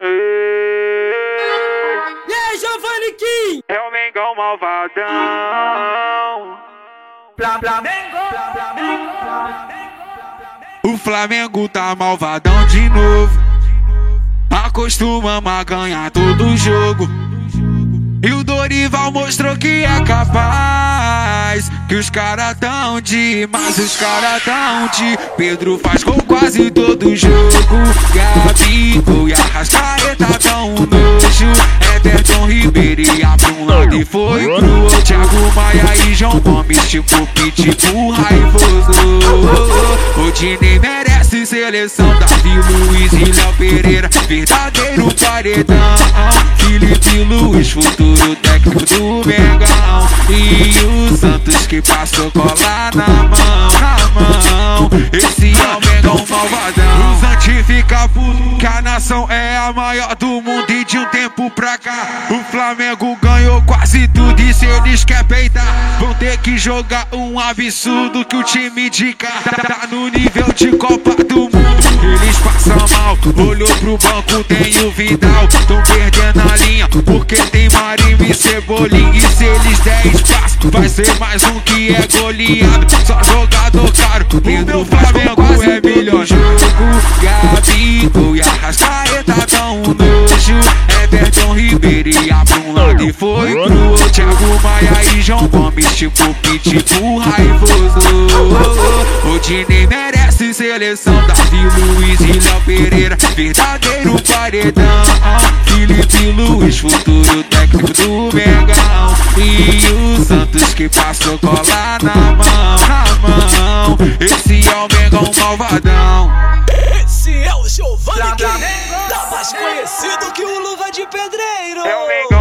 E aí, Giovanni Kim? É o Mengão malvadão. O Flamengo tá malvadão de novo. Acostumamos a ganhar todo jogo. E o Dorival mostrou que é capaz. Que os caras tão demais, os caras tão de. Pedro faz gol quase todo jogo. Gabigol e Arrascaeta tão nojo. Everton Ribeiro ia pra um lado e foi pro outro. Thiago Maia e João Gomes, tipo pitbull raivoso. O Dinei seleção. Davi Luiz e Léo Pereira, verdadeiro paredão. Felipe Luiz, futuro técnico do Mengão. E o Santos que passou colar na mão, na mão. Esse é o Mengão malvadão. Os anti que a nação é a maior do mundo. E de um tempo pra cá, o Flamengo ganhou quase tudo. E se eles querem peitar, vão ter que jogar um absurdo. Que o time de cá tá no nível de Copa. Mal, olhou pro banco, tem o Vidal. Tão perdendo a linha, porque tem Marinho e Cebolinha. E se eles der espaço, vai ser mais um que é goleado. Só jogador caro, o meu Flamengo é melhor jogo. Gabigol e Arrascaeta tão nojo. Everton Ribeiro ia pra um lado e foi pro. Thiago Maia e João Gomes, tipo pitbull raivoso. O Dinei merece seleção. Davi Luiz e Léo Pereira, verdadeiro paredão. Felipe Luiz, futuro técnico do Mengão. E o Santos que passou colar na mão, na mão. Esse é o Mengão malvadão. Esse é o Giovanni Kim. Tá mais conhecido que o Luva de Pedreiro.